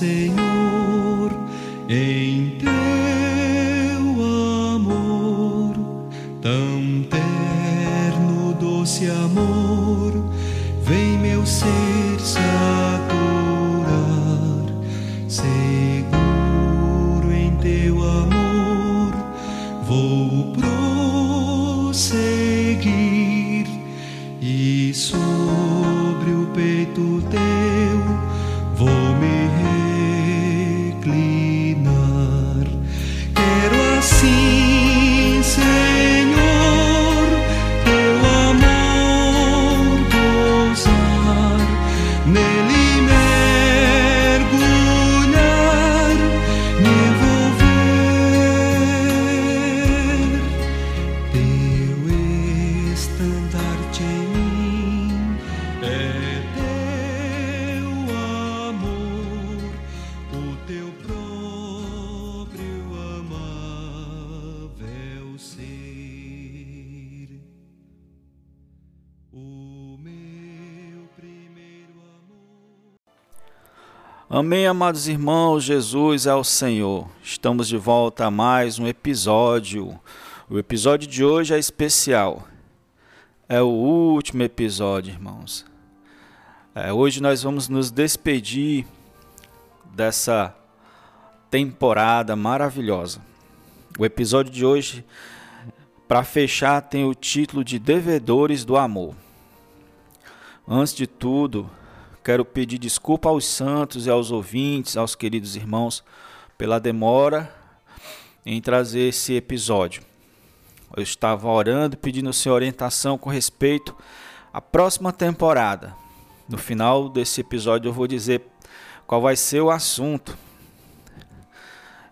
Imerso, ó Senhor, Amém, amados irmãos, Jesus é o Senhor. Estamos de volta a mais um episódio. O episódio de hoje é especial. É o último episódio, irmãos. É, hoje nós vamos nos despedir dessa temporada maravilhosa. O episódio de hoje, para fechar, tem o título de Devedores do Amor. Antes de tudo, quero pedir desculpa aos santos e aos ouvintes, aos queridos irmãos, pela demora em trazer esse episódio. Eu estava orando, pedindo sua orientação com respeito à próxima temporada. No final desse episódio eu vou dizer qual vai ser o assunto.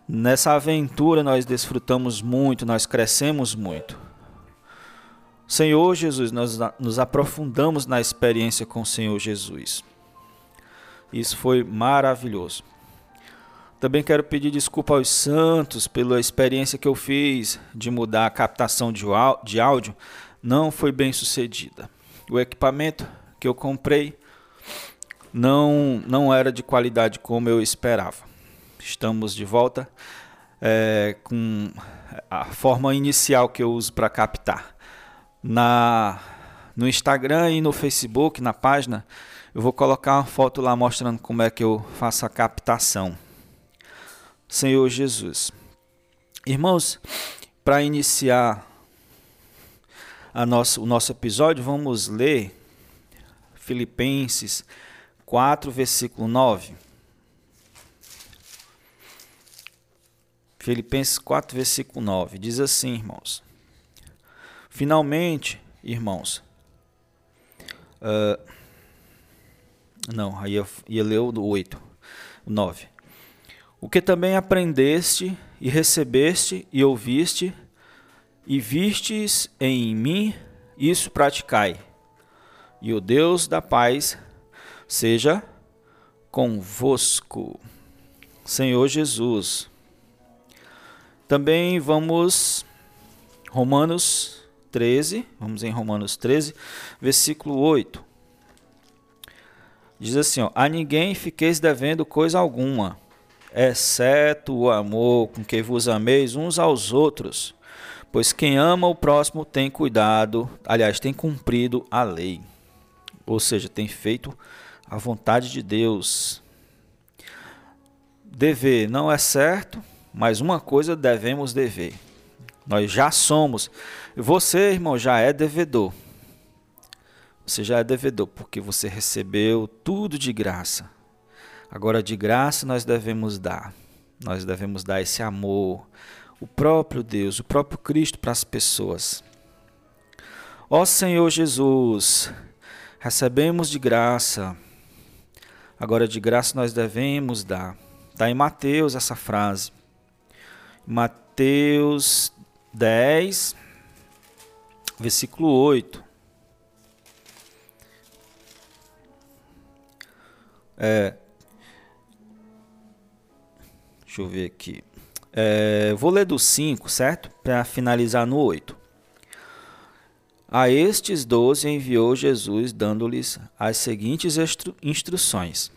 Nessa aventura nós desfrutamos muito, nós crescemos muito. Senhor Jesus, nós nos aprofundamos na experiência com o Senhor Jesus. Isso foi maravilhoso. Também quero pedir desculpa aos santos pela experiência que eu fiz de mudar a captação de áudio. Não foi bem sucedida. O equipamento que eu comprei não, não era de qualidade como eu esperava. Estamos de volta é, com a forma inicial que eu uso para captar. Na, no Instagram e no Facebook, na página, eu vou colocar uma foto lá mostrando como é que eu faço a captação. Senhor Jesus. Irmãos, para iniciar a nossa, o nosso episódio, vamos ler Filipenses 4, versículo 9. Filipenses 4, versículo 9. Diz assim, irmãos. Finalmente, irmãos. ah, não, aí eu ia ler o do 8, o 9. O que também aprendeste e recebeste e ouviste e vistes em mim, isso praticai. E o Deus da paz seja convosco. Senhor Jesus. Também vamos Romanos 13, vamos em Romanos 13, versículo 8. Diz assim, ó: A ninguém fiqueis devendo coisa alguma, exceto o amor com que vos ameis uns aos outros. Pois quem ama o próximo tem cuidado, aliás, tem cumprido a lei. Ou seja, tem feito a vontade de Deus. Dever não é certo, mas uma coisa devemos dever. Nós já somos. Você, irmão, já é devedor. Você já é devedor porque você recebeu tudo de graça. Agora, de graça, nós devemos dar. Nós devemos dar esse amor, o próprio Deus, o próprio Cristo para as pessoas. Ó Senhor Jesus, recebemos de graça. Agora, de graça, nós devemos dar. Está em Mateus essa frase. Mateus 10, versículo 8. É, deixa eu ver aqui. É, vou ler do 5, certo? Para finalizar no 8. A estes doze enviou Jesus, dando-lhes as seguintes instru instruções: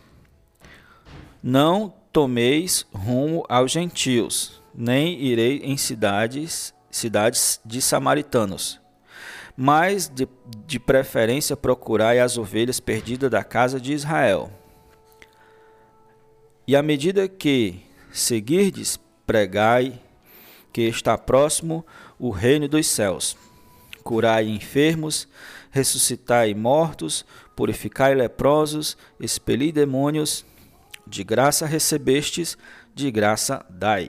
Não tomeis rumo aos gentios, nem irei em cidades, cidades de samaritanos, mas de, de preferência procurai as ovelhas perdidas da casa de Israel. E à medida que seguirdes, pregai que está próximo o reino dos céus. Curai enfermos, ressuscitai mortos, purificai leprosos, expeli demônios, de graça recebestes, de graça dai.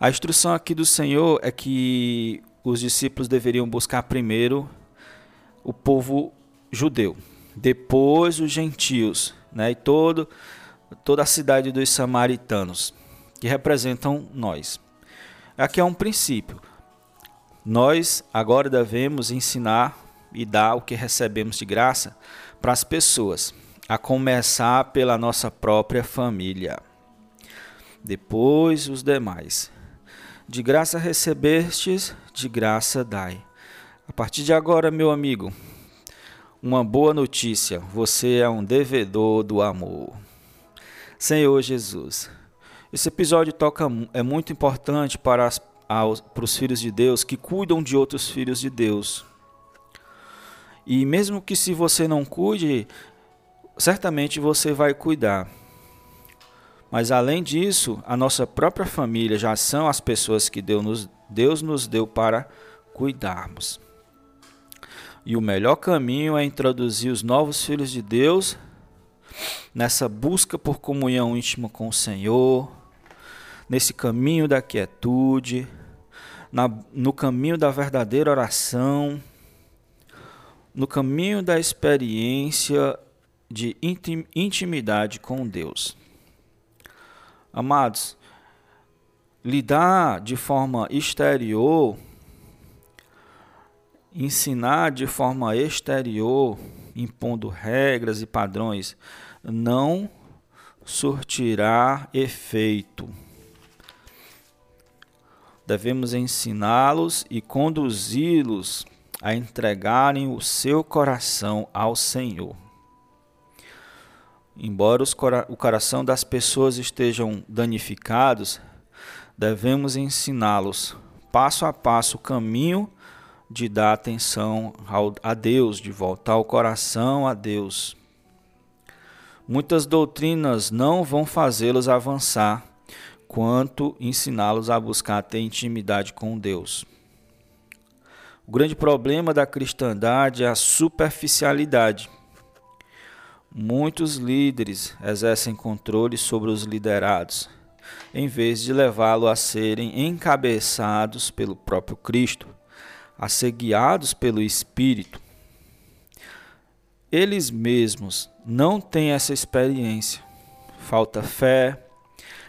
A instrução aqui do Senhor é que os discípulos deveriam buscar primeiro o povo judeu, depois os gentios, né, e todo, toda a cidade dos samaritanos, que representam nós. Aqui é um princípio. Nós agora devemos ensinar e dar o que recebemos de graça para as pessoas, a começar pela nossa própria família. Depois os demais. De graça recebestes, de graça dai. A partir de agora, meu amigo, uma boa notícia: você é um devedor do amor. Senhor Jesus, esse episódio toca é muito importante para as aos, para os filhos de Deus que cuidam de outros filhos de Deus. E mesmo que se você não cuide, certamente você vai cuidar. Mas além disso, a nossa própria família já são as pessoas que Deus nos, Deus nos deu para cuidarmos. E o melhor caminho é introduzir os novos filhos de Deus nessa busca por comunhão íntima com o Senhor, nesse caminho da quietude, na, no caminho da verdadeira oração, no caminho da experiência de intimidade com Deus. Amados, lidar de forma exterior, ensinar de forma exterior, impondo regras e padrões, não surtirá efeito devemos ensiná-los e conduzi-los a entregarem o seu coração ao Senhor. Embora o coração das pessoas estejam danificados, devemos ensiná-los passo a passo o caminho de dar atenção a Deus, de voltar o coração a Deus. Muitas doutrinas não vão fazê-los avançar quanto ensiná-los a buscar ter intimidade com Deus. O grande problema da cristandade é a superficialidade. Muitos líderes exercem controle sobre os liderados, em vez de levá-lo a serem encabeçados pelo próprio Cristo, a ser guiados pelo Espírito. Eles mesmos não têm essa experiência. Falta fé,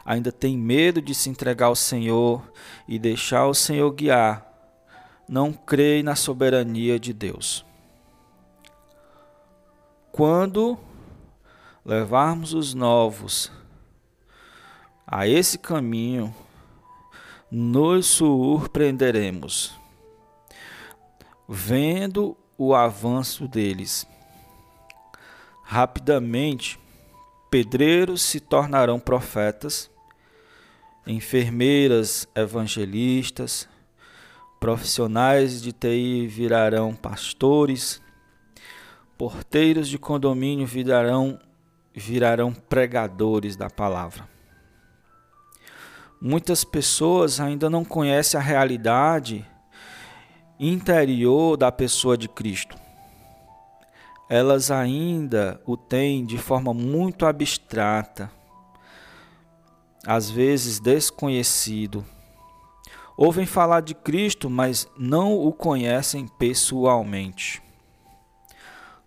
ainda tem medo de se entregar ao Senhor e deixar o Senhor guiar, não crê na soberania de Deus. Quando levarmos os novos a esse caminho, nos surpreenderemos, vendo o avanço deles. Rapidamente, pedreiros se tornarão profetas enfermeiras evangelistas, profissionais de TI virarão pastores, porteiros de condomínio virarão, virarão pregadores da palavra. Muitas pessoas ainda não conhecem a realidade interior da pessoa de Cristo. Elas ainda o têm de forma muito abstrata às vezes desconhecido. Ouvem falar de Cristo, mas não o conhecem pessoalmente.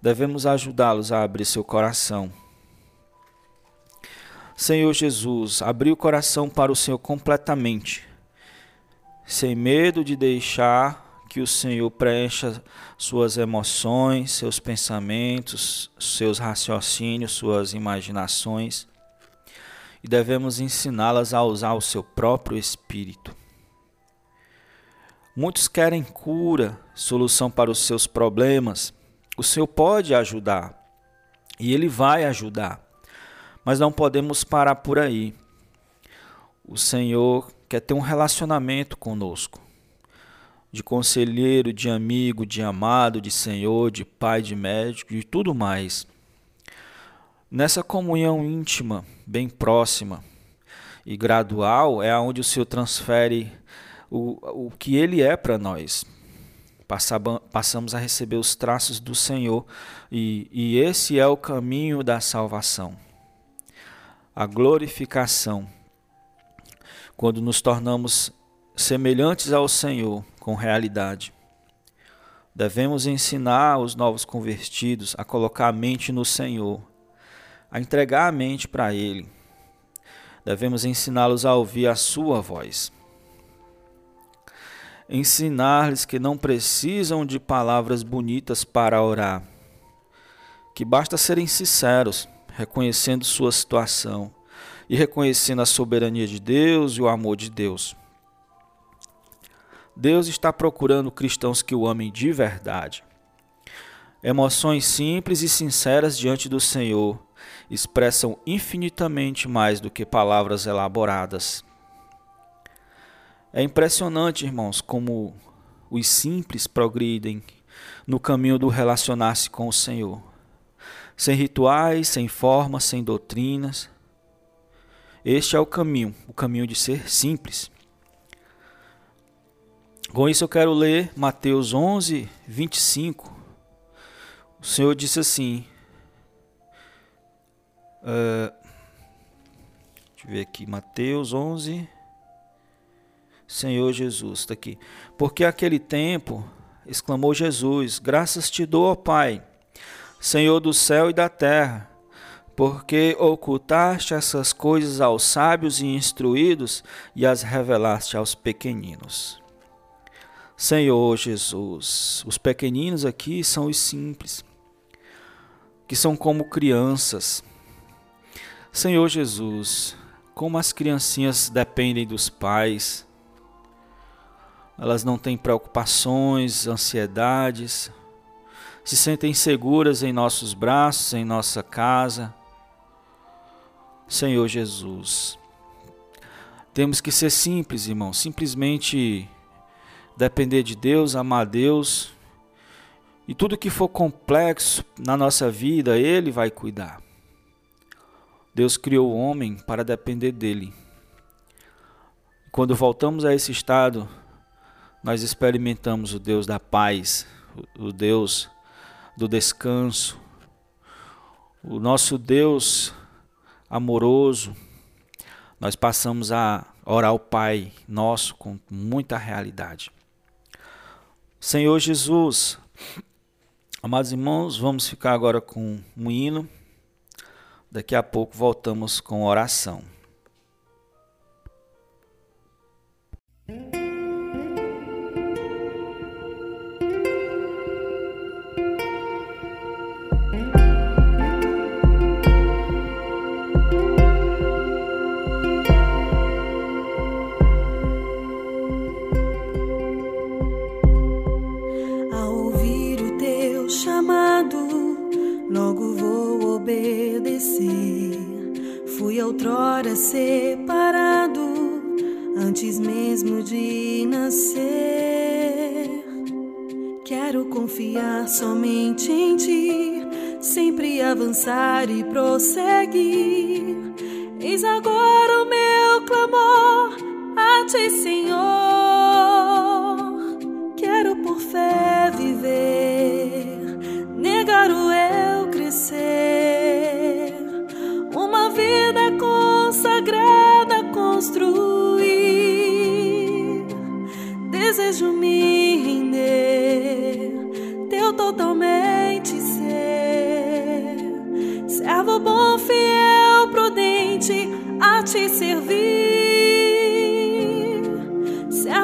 Devemos ajudá-los a abrir seu coração. Senhor Jesus, abri o coração para o Senhor completamente, sem medo de deixar que o Senhor preencha suas emoções, seus pensamentos, seus raciocínios, suas imaginações e devemos ensiná-las a usar o seu próprio espírito. Muitos querem cura, solução para os seus problemas. O Senhor pode ajudar e Ele vai ajudar, mas não podemos parar por aí. O Senhor quer ter um relacionamento conosco, de conselheiro, de amigo, de amado, de Senhor, de pai, de médico e tudo mais. Nessa comunhão íntima, bem próxima e gradual, é onde o Senhor transfere o, o que Ele é para nós. Passamos a receber os traços do Senhor e, e esse é o caminho da salvação. A glorificação. Quando nos tornamos semelhantes ao Senhor com realidade. Devemos ensinar os novos convertidos a colocar a mente no Senhor, a entregar a mente para Ele. Devemos ensiná-los a ouvir a Sua voz ensinar-lhes que não precisam de palavras bonitas para orar, que basta serem sinceros, reconhecendo sua situação e reconhecendo a soberania de Deus e o amor de Deus. Deus está procurando cristãos que o amem de verdade. Emoções simples e sinceras diante do Senhor expressam infinitamente mais do que palavras elaboradas. É impressionante, irmãos, como os simples progridem no caminho do relacionar-se com o Senhor. Sem rituais, sem formas, sem doutrinas. Este é o caminho, o caminho de ser simples. Com isso eu quero ler Mateus 11, 25. O Senhor disse assim. Uh, deixa eu ver aqui, Mateus 11, Senhor Jesus, está aqui. Porque aquele tempo, exclamou Jesus, graças te dou, ó Pai, Senhor do céu e da terra, porque ocultaste essas coisas aos sábios e instruídos e as revelaste aos pequeninos. Senhor Jesus, os pequeninos aqui são os simples, que são como crianças. Senhor Jesus, como as criancinhas dependem dos pais, elas não têm preocupações, ansiedades, se sentem seguras em nossos braços, em nossa casa. Senhor Jesus, temos que ser simples, irmão, simplesmente depender de Deus, amar Deus, e tudo que for complexo na nossa vida, Ele vai cuidar. Deus criou o homem para depender dele. Quando voltamos a esse estado nós experimentamos o Deus da paz, o Deus do descanso, o nosso Deus amoroso. Nós passamos a orar ao Pai nosso com muita realidade. Senhor Jesus, amados irmãos, vamos ficar agora com um hino. Daqui a pouco voltamos com oração.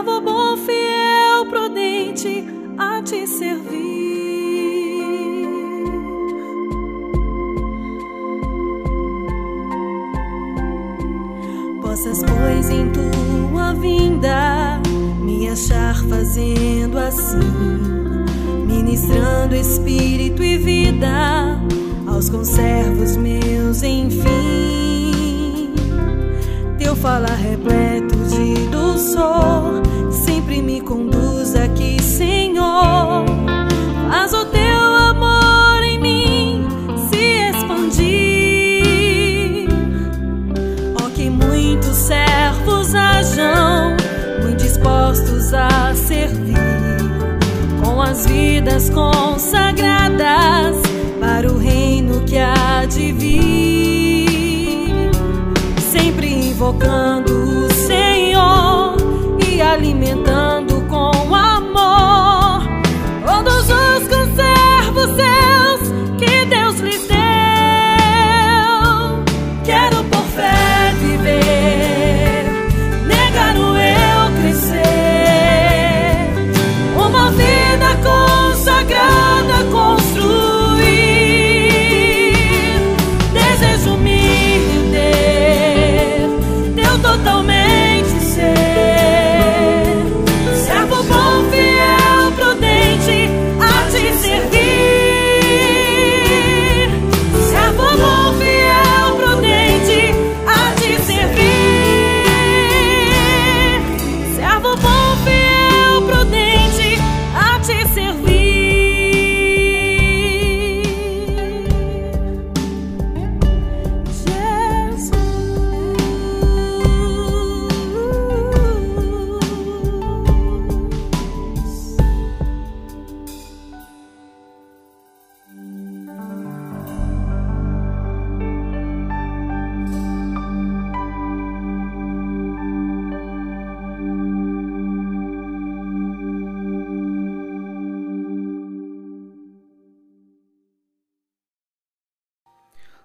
Servo bom, fiel, prudente, a te servir. possas, pois, em tua vinda, minha achar fazendo assim, ministrando espírito e vida aos conservos meus, enfim. Teu falar repleto de dulçor sempre me conduz aqui, Senhor. Faz o teu amor em mim se expandir. Ó, que muitos servos hajam, muito dispostos a servir, com as vidas consagradas para o reino que há de vir. Sempre invocando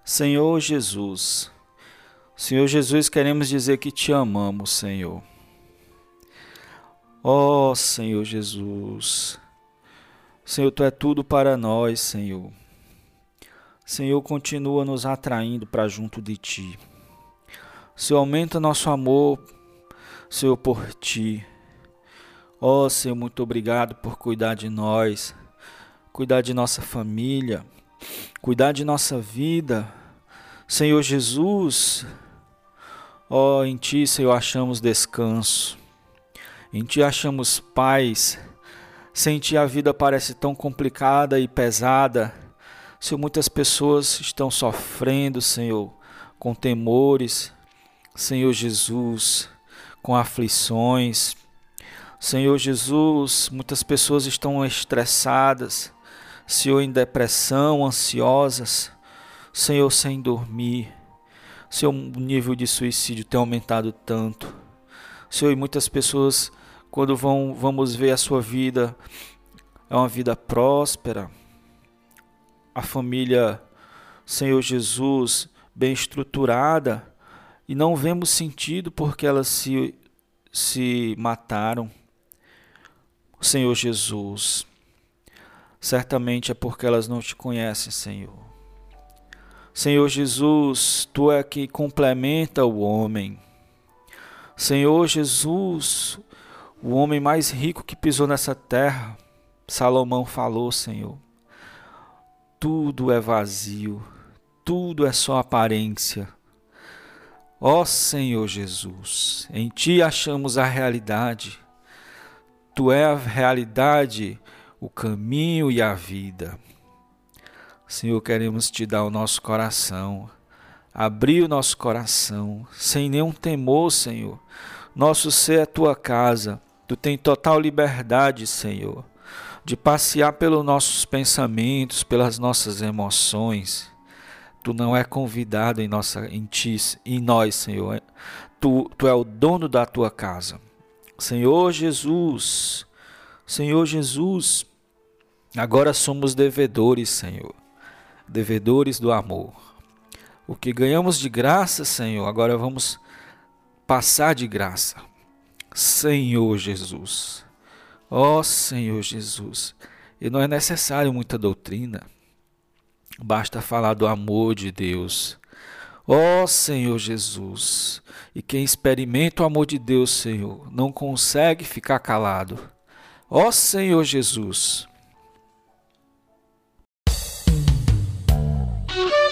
Senhor Jesus, Senhor Jesus, queremos dizer que te amamos, Senhor. Ó Senhor Jesus, Senhor, tu é tudo para nós, Senhor. Senhor, continua nos atraindo para junto de ti. Senhor, aumenta nosso amor, Senhor, por ti. Ó Senhor, muito obrigado por cuidar de nós, cuidar de nossa família, cuidar de nossa vida. Senhor Jesus, ó, em Ti, Senhor, achamos descanso, em Ti achamos paz. Sem Ti a vida parece tão complicada e pesada. Senhor, muitas pessoas estão sofrendo, Senhor, com temores. Senhor Jesus, com aflições. Senhor Jesus, muitas pessoas estão estressadas. Senhor, em depressão, ansiosas, Senhor, sem dormir. Senhor, o nível de suicídio tem aumentado tanto. Senhor, e muitas pessoas, quando vão, vamos ver a sua vida, é uma vida próspera. A família, Senhor Jesus, bem estruturada, e não vemos sentido porque elas se, se mataram. Senhor Jesus, certamente é porque elas não te conhecem, Senhor. Senhor Jesus, tu é que complementa o homem. Senhor Jesus, o homem mais rico que pisou nessa terra, Salomão falou, Senhor. Tudo é vazio, tudo é só aparência. Ó Senhor Jesus, em ti achamos a realidade. Tu é a realidade o caminho e a vida. Senhor, queremos te dar o nosso coração, abrir o nosso coração, sem nenhum temor, Senhor. Nosso ser é tua casa, tu tem total liberdade, Senhor, de passear pelos nossos pensamentos, pelas nossas emoções. Tu não é convidado em, nossa, em ti, em nós, Senhor. Tu, tu é o dono da tua casa. Senhor Jesus, Senhor Jesus, agora somos devedores, Senhor, devedores do amor. O que ganhamos de graça, Senhor, agora vamos passar de graça. Senhor Jesus, ó Senhor Jesus, e não é necessário muita doutrina, basta falar do amor de Deus. Ó Senhor Jesus, e quem experimenta o amor de Deus, Senhor, não consegue ficar calado. Ó Senhor Jesus. Thank you.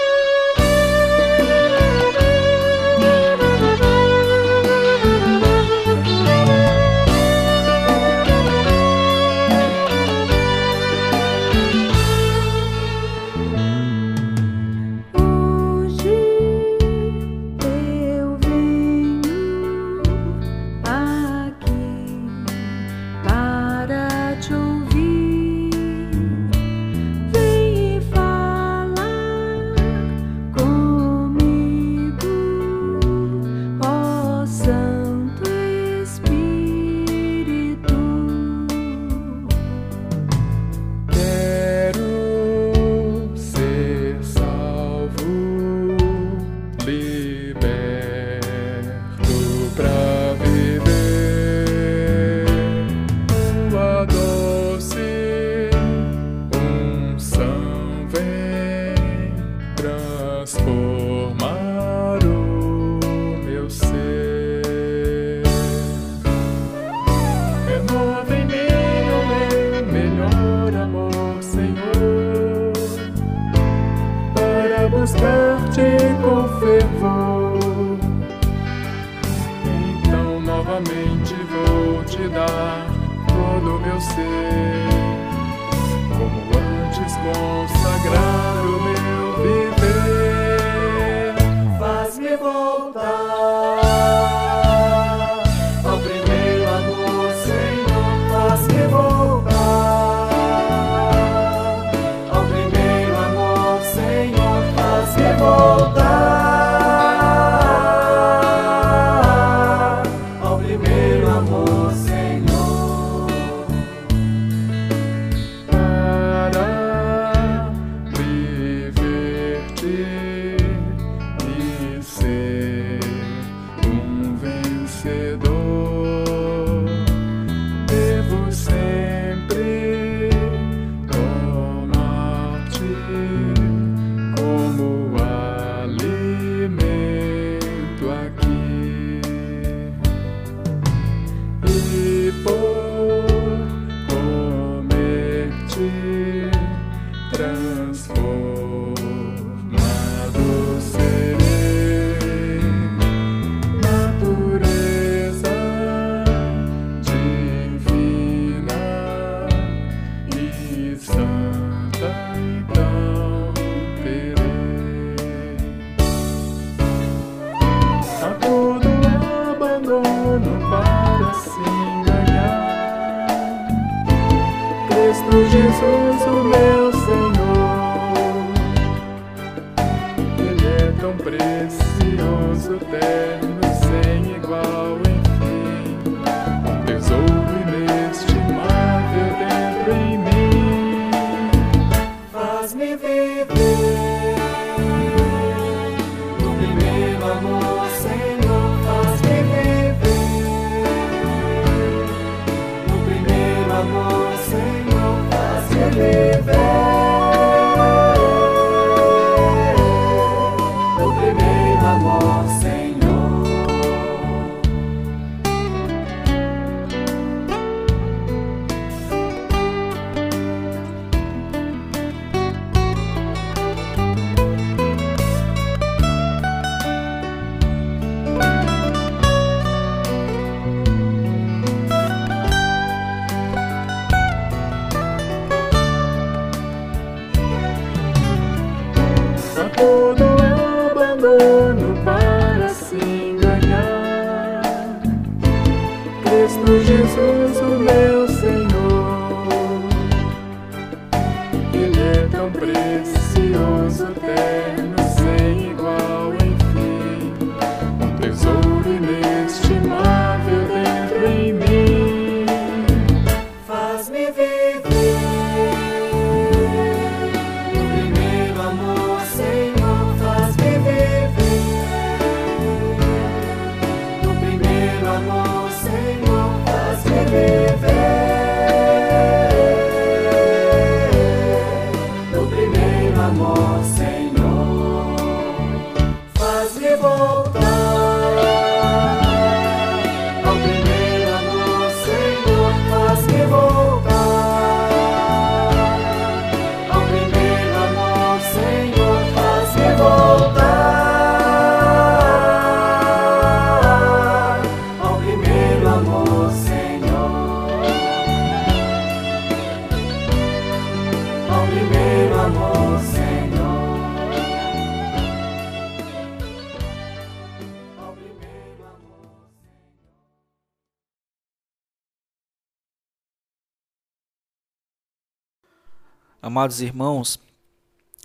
Amados irmãos,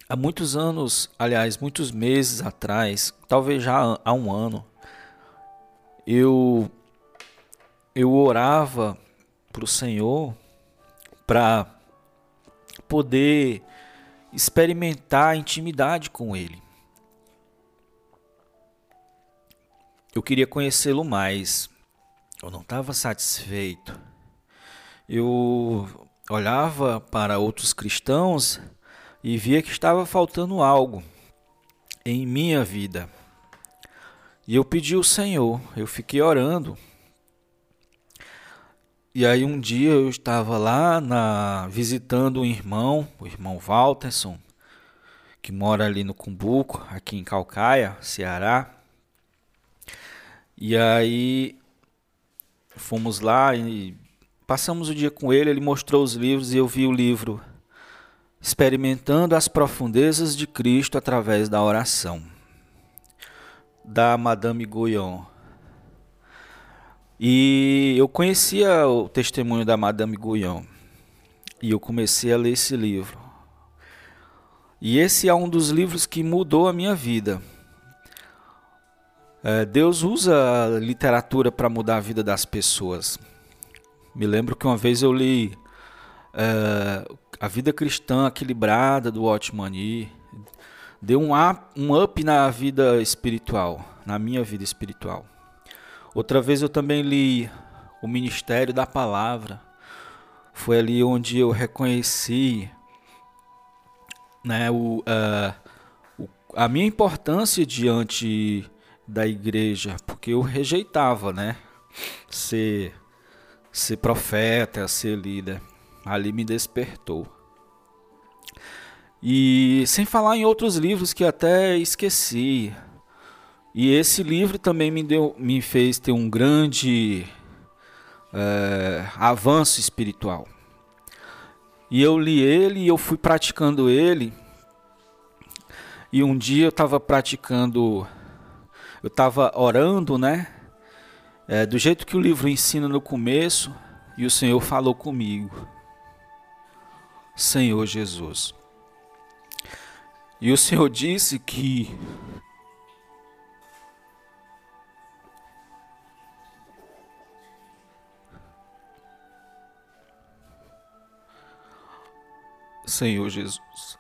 há muitos anos, aliás, muitos meses atrás, talvez já há um ano, eu eu orava para o Senhor para poder experimentar intimidade com Ele. Eu queria conhecê-lo mais. Eu não estava satisfeito. Eu olhava para outros cristãos e via que estava faltando algo em minha vida. E eu pedi ao Senhor, eu fiquei orando. E aí um dia eu estava lá na visitando um irmão, o irmão Walterson, que mora ali no Cumbuco, aqui em Calcaia, Ceará. E aí fomos lá e passamos o dia com ele, ele mostrou os livros e eu vi o livro Experimentando as profundezas de Cristo através da oração, da Madame Guyon. E eu conhecia o testemunho da Madame Guyon. E eu comecei a ler esse livro. E esse é um dos livros que mudou a minha vida. É, Deus usa a literatura para mudar a vida das pessoas. Me lembro que uma vez eu li é, A Vida Cristã Equilibrada do Watchman Deu um up, um up na vida espiritual, na minha vida espiritual. Outra vez eu também li O Ministério da Palavra. Foi ali onde eu reconheci né, o, uh, o, a minha importância diante da igreja, porque eu rejeitava, né? Ser, ser profeta, ser líder. Ali me despertou. E sem falar em outros livros que até esqueci. E esse livro também me, deu, me fez ter um grande é, avanço espiritual. E eu li ele e eu fui praticando ele. E um dia eu estava praticando eu estava orando, né? É, do jeito que o livro ensina no começo, e o Senhor falou comigo. Senhor Jesus. E o Senhor disse que Senhor Jesus.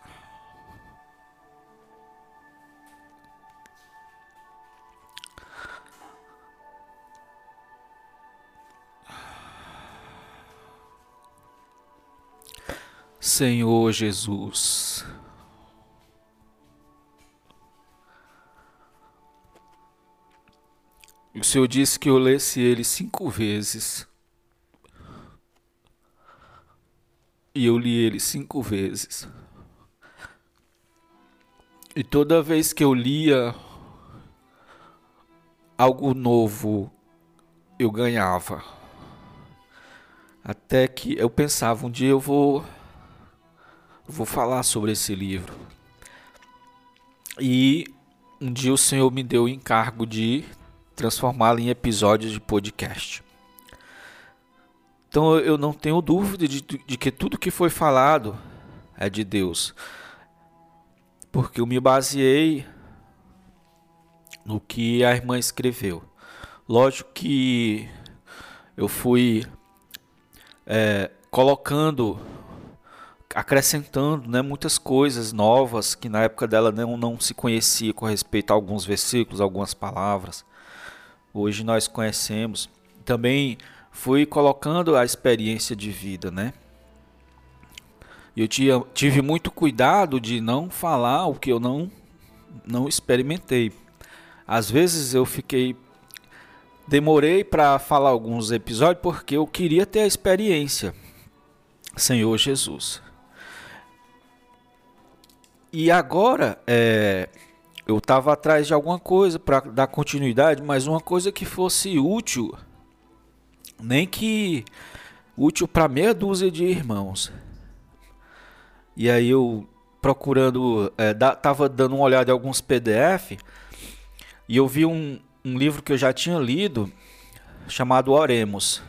Senhor Jesus. O Senhor disse que eu lesse ele cinco vezes. E eu li ele cinco vezes. E toda vez que eu lia algo novo, eu ganhava. Até que eu pensava, um dia eu vou vou falar sobre esse livro. E um dia o Senhor me deu o encargo de transformá-lo em episódios de podcast. Então eu não tenho dúvida de, de, que tudo que foi falado é de Deus. Porque eu me baseei no que a irmã escreveu. Lógico que eu fui é, colocando acrescentando né, muitas coisas novas que na época dela não, não se conhecia com respeito a alguns versículos, algumas palavras. Hoje nós conhecemos. Também fui colocando a experiência de vida, né? Eu tinha, tive muito cuidado de não falar o que eu não, não experimentei. Às vezes eu fiquei. Demorei para falar alguns episódios porque eu queria ter a experiência. Senhor Jesus. E agora, é, eu estava atrás de alguma coisa para dar continuidade, mas uma coisa que fosse útil, nem que útil para meia dúzia de irmãos. E aí eu procurando, é, da, tava dando uma olhada em alguns PDF e eu vi um, um livro que eu já tinha lido chamado Oremos,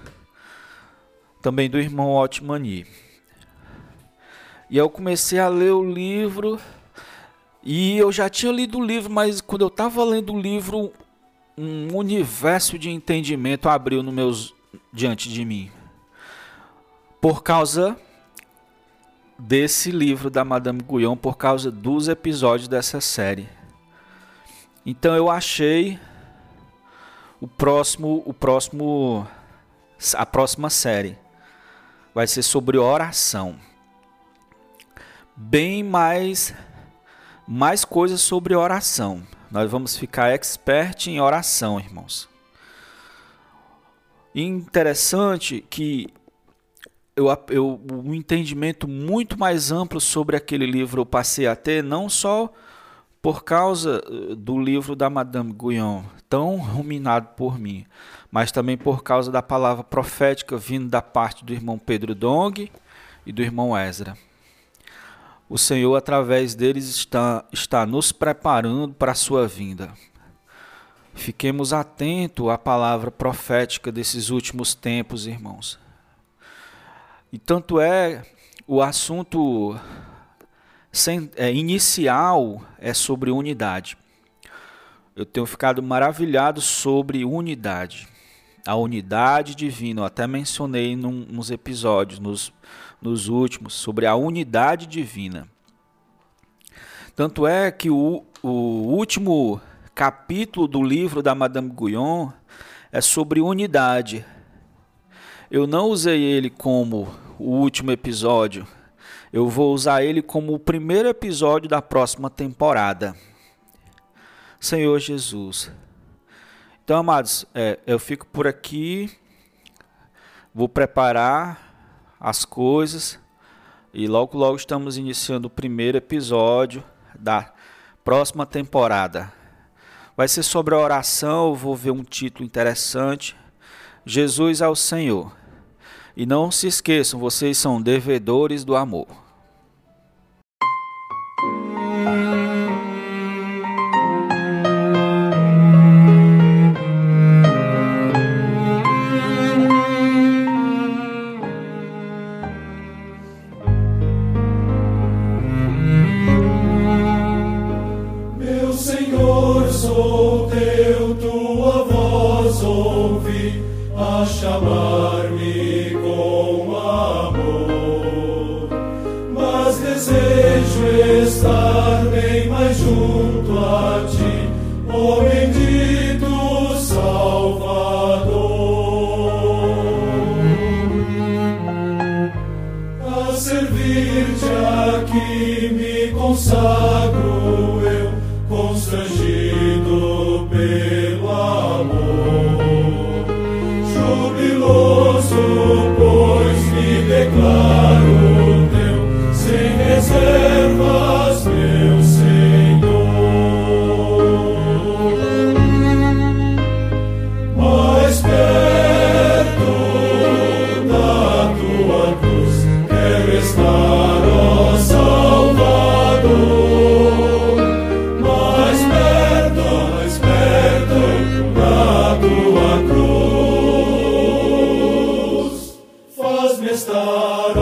também do irmão Otmani. E eu comecei a ler o livro. E eu já tinha lido o livro, mas quando eu estava lendo o livro, um universo de entendimento abriu no meus diante de mim. Por causa desse livro da Madame Guyon, por causa dos episódios dessa série. Então eu achei o próximo, o próximo, a próxima série vai ser sobre oração. Bem mais, mais coisas sobre oração. Nós vamos ficar expert em oração, irmãos. Interessante que eu, eu, um entendimento muito mais amplo sobre aquele livro eu passei a ter, não só por causa eh, do livro da Madame Guyon, tão ruminado por mim, mas também por causa da palavra profética vindo da parte do irmão Pedro Dong e do irmão Ezra. O Senhor, através deles, está, está nos preparando para a sua vinda. Fiquemos atentos à palavra profética desses últimos tempos, irmãos. E tanto é o assunto é, inicial é sobre unidade. Eu tenho ficado maravilhado sobre unidade, a unidade divina. Eu até mencionei num, nos episódios, nos, nos últimos, sobre a unidade divina. Tanto é que o, o último capítulo do livro da Madame Guyon é sobre unidade. Eu não usei ele como o último episódio. Eu vou usar ele como o primeiro episódio da próxima temporada. Senhor Jesus. Então, amados, é, eu fico por aqui. Vou preparar as coisas. E logo, logo estamos iniciando o primeiro episódio da próxima temporada. Vai ser sobre a oração, vou ver um título interessante. Jesus ao Senhor. E não se esqueçam, vocês são devedores do amor. Deus me estará